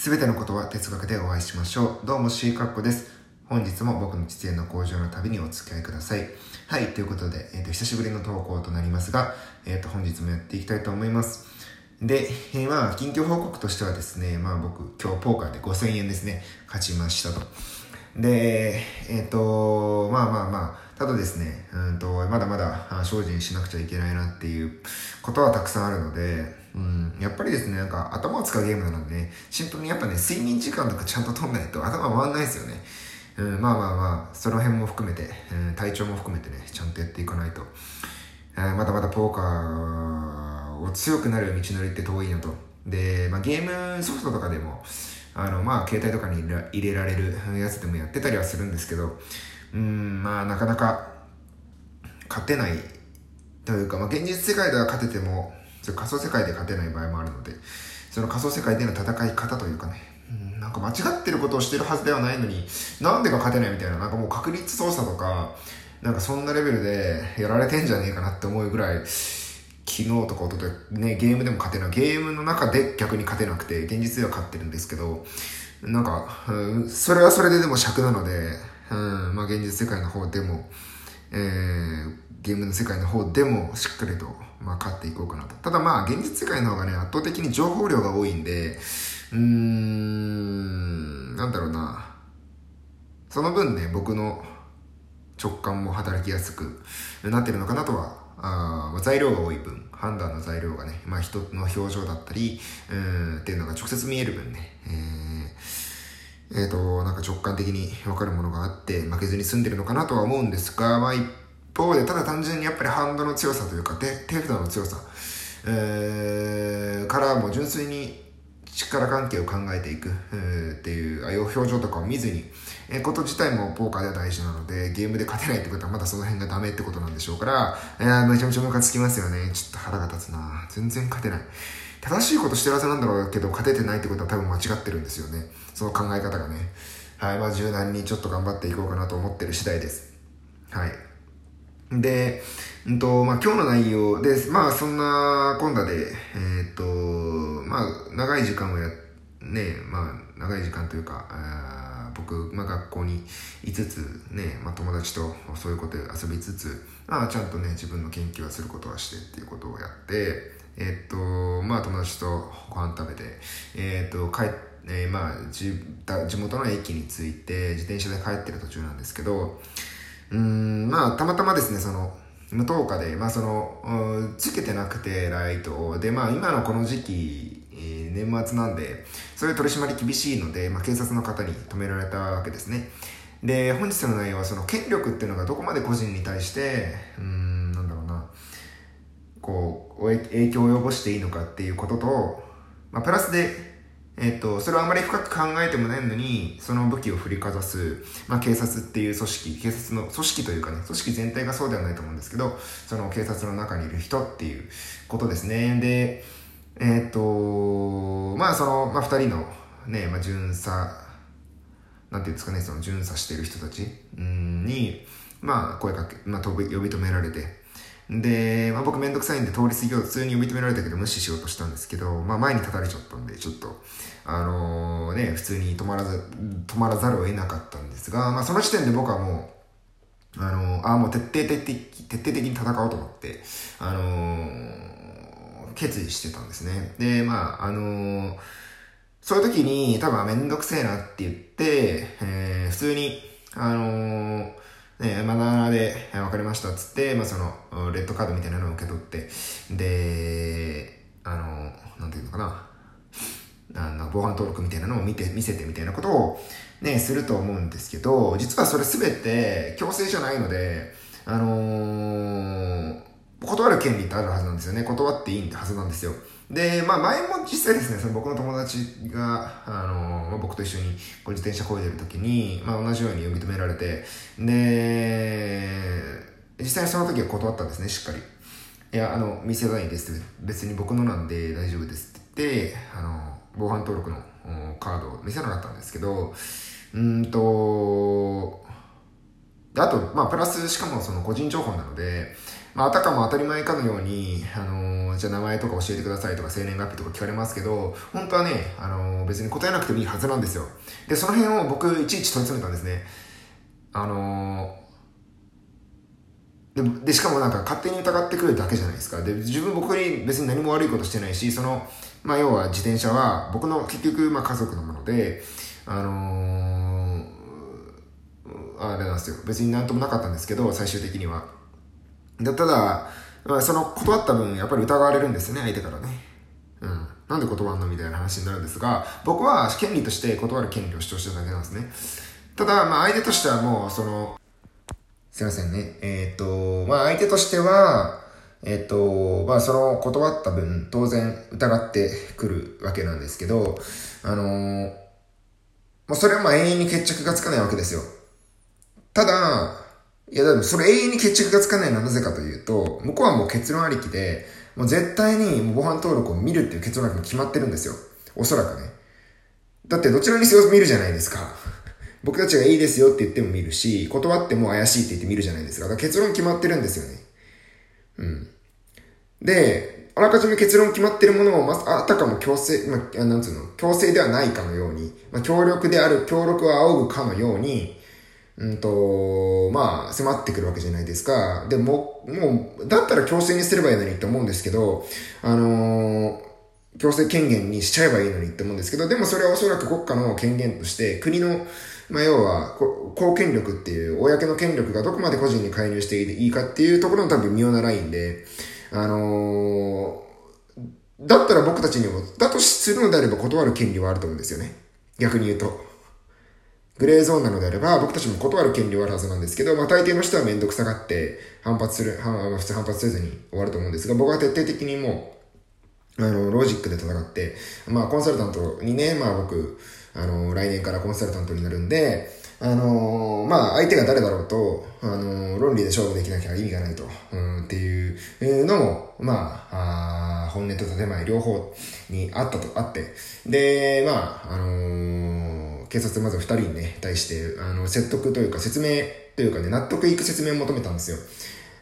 すべてのことは哲学でお会いしましょう。どうも C カッコです。本日も僕の実演の工場の旅にお付き合いください。はい、ということで、えっ、ー、と、久しぶりの投稿となりますが、えっ、ー、と、本日もやっていきたいと思います。で、えー、まあ、近況報告としてはですね、まあ僕、今日ポーカーで5000円ですね、勝ちましたと。で、えっ、と、まあまあまあ、ただですね、うんと、まだまだ精進しなくちゃいけないなっていうことはたくさんあるので、うん、やっぱりですね、なんか頭を使うゲームなのでね、シンプルにやっぱね、睡眠時間とかちゃんと取んないと頭回んないですよね。うん、まあまあまあ、その辺も含めて、うん、体調も含めてね、ちゃんとやっていかないと、え、まだまだポーカーを強くなる道のりって遠いのと。で、まあゲームソフトとかでも、あの、まあ携帯とかに入れられるやつでもやってたりはするんですけど、うん、まあなかなか勝てないというか、まあ現実世界では勝てても、仮想世界で勝てない場合もあるので、その仮想世界での戦い方というかね、うん、なんか間違ってることをしてるはずではないのに、なんでか勝てないみたいな、なんかもう確率操作とか、なんかそんなレベルでやられてんじゃねえかなって思うぐらい、昨日とか一昨日ね、ゲームでも勝てない。ゲームの中で逆に勝てなくて、現実では勝ってるんですけど、なんか、うん、それはそれででも尺なので、うん、まあ現実世界の方でも、えー、ゲームの世界の方でもしっかりと、まあ、勝っていこうかなと。ただまあ、現実世界の方がね、圧倒的に情報量が多いんで、うーん、なんだろうな。その分ね、僕の直感も働きやすくなってるのかなとは、あ材料が多い分、判断の材料がね、まあ人の表情だったり、うんっていうのが直接見える分ね、えーえっ、ー、と、なんか直感的にわかるものがあって負けずに済んでるのかなとは思うんですが、まあ一方で、ただ単純にやっぱりハンドの強さというか手、札の強さ、えー、からも純粋に力関係を考えていく、っていう、あ表情とかを見ずに、えー、こと自体もポーカーでは大事なので、ゲームで勝てないってことはまだその辺がダメってことなんでしょうから、えー、めちゃめちゃムカつきますよね。ちょっと腹が立つな全然勝てない。正しいことしてるはずなんだろうけど、勝ててないってことは多分間違ってるんですよね。その考え方がね。はい。まあ、柔軟にちょっと頑張っていこうかなと思ってる次第です。はい。で、うんと、まあ、今日の内容です。まあ、そんな、今度で、えー、っと、まあ、長い時間をや、ね、まあ、長い時間というか、僕、まあ、学校にいつつ、ね、まあ、友達とそういうことで遊びつつ、まあ、ちゃんとね、自分の研究はすることはしてっていうことをやって、えっと、まあ友達とご飯食べて、えっと、帰って、えー、まあ地、地元の駅に着いて、自転車で帰ってる途中なんですけど、うん、まあ、たまたまですね、その、無灯火で、まあその、つけてなくて、ライト。で、まあ今のこの時期、年末なんで、そういう取り締まり厳しいので、まあ警察の方に止められたわけですね。で、本日の内容はその権力っていうのがどこまで個人に対して、うん何だろうな、こう、影響を及ぼしていいのかっていうことと、まあ、プラスで、えっ、と、それをあまり深く考えてもないのに、その武器を振りかざす、まあ、警察っていう組織、警察の組織というかね、組織全体がそうではないと思うんですけど、その警察の中にいる人っていうことですね。で、えっ、と、まあ、その、まあ、二人のね、まあ、巡査、なんていうんですかね、その巡査してる人たちに、まあ、声かけ、まあ、呼び止められて、で、まあ、僕めんどくさいんで通り過ぎようと普通に呼び止められたけど無視しようとしたんですけど、まあ、前に立たれちゃったんで、ちょっと、あのー、ね、普通に止まらず、止まらざるを得なかったんですが、まあ、その時点で僕はもう、あのー、あもう徹底的、徹底的に戦おうと思って、あのー、決意してたんですね。で、まあ、あのそういう時に多分めんどくせえなって言って、えー、普通に、あのね、まだで、わかりましたっつって、まあ、その、レッドカードみたいなのを受け取って、で、あの、なんていうのかな、あの、防犯登録みたいなのを見て、見せてみたいなことを、ね、すると思うんですけど、実はそれすべて強制じゃないので、あのー、断る権利ってあるはずなんですよね。断っていいはずなんですよ。で、まあ前も実際ですね、その僕の友達が、あの、まあ、僕と一緒にこう自転車こいでる時に、まあ同じように呼び止められて、で、実際にその時は断ったんですね、しっかり。いや、あの、見せないですって。別に僕のなんで大丈夫ですって言って、あの、防犯登録のカードを見せなかったんですけど、うんと、あと、まあ、プラス、しかもその個人情報なので、まあ、あたかも当たり前かのように、あのー、じゃあ名前とか教えてくださいとか生年月日とか聞かれますけど、本当はね、あのー、別に答えなくてもいいはずなんですよ。で、その辺を僕、いちいち問い詰めたんですね。あのー、で、でしかもなんか勝手に疑ってくるだけじゃないですか。で、自分僕に別に何も悪いことしてないし、その、まあ要は自転車は僕の結局、まあ家族のもので、あのあれなんですよ。別になんともなかったんですけど、最終的には。だただ、まあ、その断った分、やっぱり疑われるんですね、相手からね。うん。なんで断んのみたいな話になるんですが、僕は権利として断る権利を主張してただけなんですね。ただ、まあ相手としてはもう、その、すいませんね。えっ、と、まあ相手としては、えっ、と、まあその断った分、当然疑ってくるわけなんですけど、あのもうそれはまあ永遠に決着がつかないわけですよ。ただ、いや、でもそれ永遠に決着がつかないのはなぜかというと、向こうはもう結論ありきで、もう絶対に防犯登録を見るっていう結論が決まってるんですよ。おそらくね。だってどちらにせよ見るじゃないですか。僕たちがいいですよって言っても見るし、断っても怪しいって言って見るじゃないですか。だから結論決まってるんですよね。うん。で、あらかじめ結論決まってるものを、ま、あたかも強制、まあ、なんつうの、強制ではないかのように、まあ、協力である、協力を仰ぐかのように、うんと、まあ、迫ってくるわけじゃないですか。でも、もう、だったら強制にすればいいのにって思うんですけど、あのー、強制権限にしちゃえばいいのにって思うんですけど、でもそれはおそらく国家の権限として、国の、まあ、要は、公権力っていう、公の権力がどこまで個人に介入していいかっていうところの多分妙なラインで、あのー、だったら僕たちにも、だとするのであれば断る権利はあると思うんですよね。逆に言うと。グレーゾーンなのであれば、僕たちも断る権利はあるはずなんですけど、まあ大抵の人はめんどくさがって反発する、反普通反発せずに終わると思うんですが、僕は徹底的にもう、あの、ロジックで戦って、まあコンサルタントにね、まあ僕、あの、来年からコンサルタントになるんで、あのまあ、相手が誰だろうと、あの論理で勝負できなきゃ意味がないと、うん、っていうのも、まあ、あ本音と建前両方にあったと、あって、で、まあ、あのー警察まず2人にね、対して、あの、説得というか説明というかね、納得いく説明を求めたんですよ。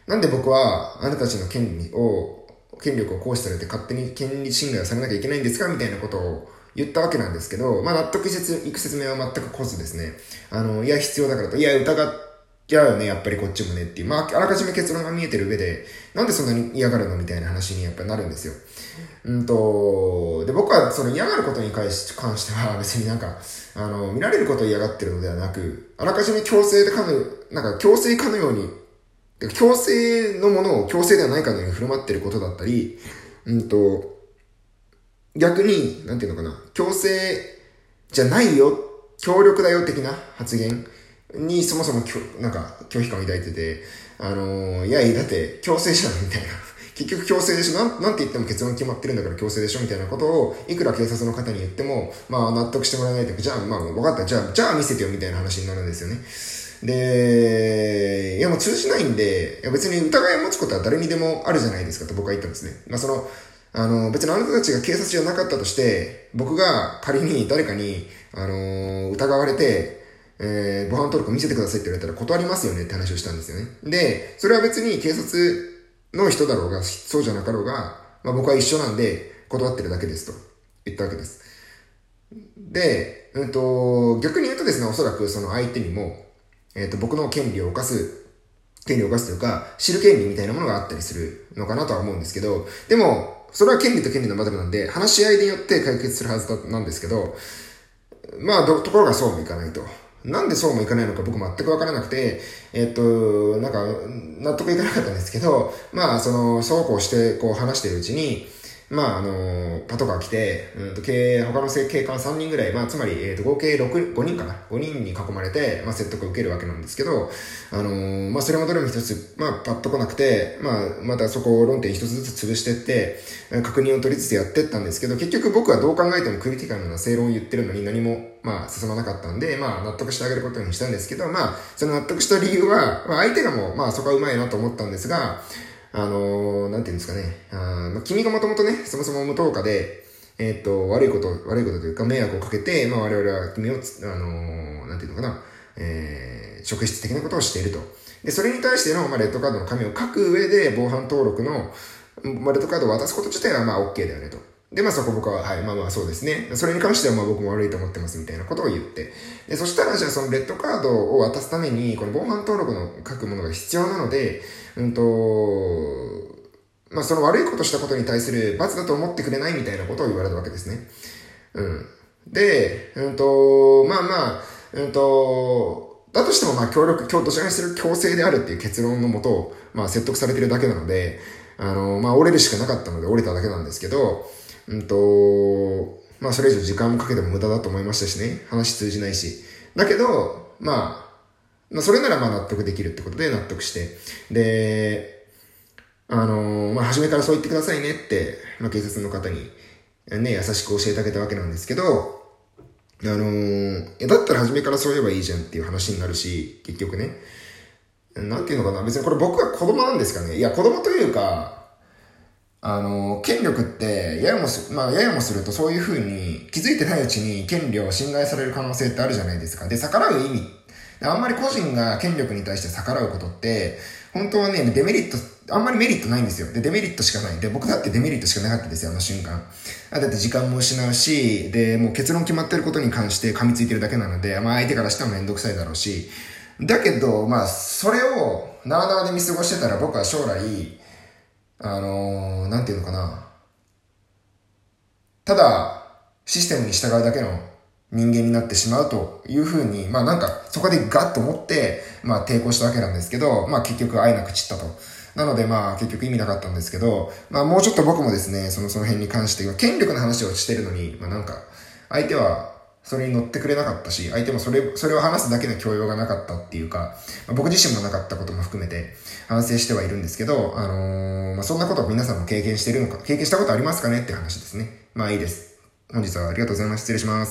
なんで僕は、あなたたちの権利を、権力を行使されて勝手に権利侵害をされなきゃいけないんですかみたいなことを言ったわけなんですけど、まあ納得いく説明は全く来ずですね、あの、いや、必要だからと、いや、疑ってちゃね、やっぱりこっちもねっていう、まあ、あらかじめ結論が見えてる上で、なんでそんなに嫌がるのみたいな話にやっぱなるんですよ。うんと、で、僕はその嫌がることに関しては別になんか、あの、見られることを嫌がってるのではなく、あらかじめ強制でかの、なんか強制かのように、強制のものを強制ではないかのように振る舞ってることだったり、うんと、逆に、なんていうのかな、強制じゃないよ、協力だよ的な発言にそもそもきょなんか拒否感を抱いてて、あのー、いやいや、だって強制じゃんみたいな。結局強制でしょ？なん、なんて言っても結論決まってるんだから強制でしょ？みたいなことを、いくら警察の方に言っても、まあ納得してもらえないとか、じゃあ、まあ分かった、じゃあ、じゃあ見せてよみたいな話になるんですよね。で、いやもう通じないんで、いや別に疑いを持つことは誰にでもあるじゃないですかと僕は言ったんですね。まあその、あの、別にあなたたちが警察じゃなかったとして、僕が仮に誰かに、あの、疑われて、えー、防犯登録見せてくださいって言われたら断りますよねって話をしたんですよね。で、それは別に警察の人だろうが、そうじゃなかろうが、まあ僕は一緒なんで、断ってるだけですと言ったわけです。で、うんと、逆に言うとですね、おそらくその相手にも、えっ、ー、と、僕の権利を犯す、権利を犯すというか、知る権利みたいなものがあったりするのかなとは思うんですけど、でも、それは権利と権利のマダムなんで、話し合いによって解決するはずなんですけど、まあ、ところがそうもいかないと。なんでそうもいかないのか僕全くわからなくて、えっと、なんか、納得いかなかったんですけど、まあ、その、そうこうして、こう話しているうちに、まあ、あの、パトカー来て、うんと、警、他の警官3人ぐらい、まあ、つまり、えっ、ー、と、合計6、5人かな ?5 人に囲まれて、まあ、説得を受けるわけなんですけど、あの、まあ、それもどれも一つ、まあ、パッと来なくて、まあ、またそこを論点一つずつ潰してって、確認を取りつつやってったんですけど、結局僕はどう考えてもクリティカルな正論を言ってるのに何も、まあ、進まなかったんで、まあ、納得してあげることにしたんですけど、まあ、その納得した理由は、まあ、相手がもう、まあ、そこはうまいなと思ったんですが、あのー、なんていうんですかね、あまあ、君がもともとね、そもそも無灯火で、えー、っと、悪いこと、悪いことというか、迷惑をかけて、まあ我々は君を、あのー、なんていうのかな、えー、職質的なことをしていると。で、それに対しての、まあ、レッドカードの紙を書く上で、防犯登録の、まあ、レッドカードを渡すこと自体は、まあ、OK だよねと。で、まあそこ僕は、はい、まあまあそうですね。それに関してはまあ僕も悪いと思ってますみたいなことを言って。で、そしたらじゃあそのレッドカードを渡すために、この防犯登録の書くものが必要なので、うんと、まあその悪いことしたことに対する罰だと思ってくれないみたいなことを言われたわけですね。うん。で、うんと、まあまあ、うんと、だとしてもまあ協力、今日どちらにする強制であるっていう結論のもと、まあ説得されてるだけなので、あの、まあ折れるしかなかったので折れただけなんですけど、うんと、まあそれ以上時間もかけても無駄だと思いましたしね、話通じないし。だけど、まあ、まあそれならまあ納得できるってことで納得して、で、あのまあ初めからそう言ってくださいねって、まあ警察の方にね、優しく教えてあげたわけなんですけど、あのー、だったら初めからそう言えばいいじゃんっていう話になるし、結局ね。なんていうのかな別にこれ僕は子供なんですかねいや、子供というか、あの、権力って、ややもす、まあ、ややもするとそういうふうに気づいてないうちに権利を侵害される可能性ってあるじゃないですか。で、逆らう意味。あんまり個人が権力に対して逆らうことって、本当はね、デメリット、あんまりメリットないんですよ。で、デメリットしかない。で、僕だってデメリットしかなかったですよ、あの瞬間。だって時間も失うし、で、もう結論決まってることに関して噛みついてるだけなので、まあ相手からしてもめんどくさいだろうし、だけど、まあ、それを、なあなあで見過ごしてたら僕は将来、あのー、なんていうのかな。ただ、システムに従うだけの人間になってしまうというふうに、まあなんか、そこでガッと思って、まあ抵抗したわけなんですけど、まあ結局会えなく散ったと。なのでまあ結局意味なかったんですけど、まあもうちょっと僕もですね、そのその辺に関して、権力の話をしてるのに、まあなんか、相手はそれに乗ってくれなかったし、相手もそれ、それを話すだけの教養がなかったっていうか、まあ、僕自身もなかったことも含めて反省してはいるんですけど、あのー、まあ、そんなことを皆さんも経験してるのか、経験したことありますかねって話ですね。まあいいです。本日はありがとうございます。失礼します。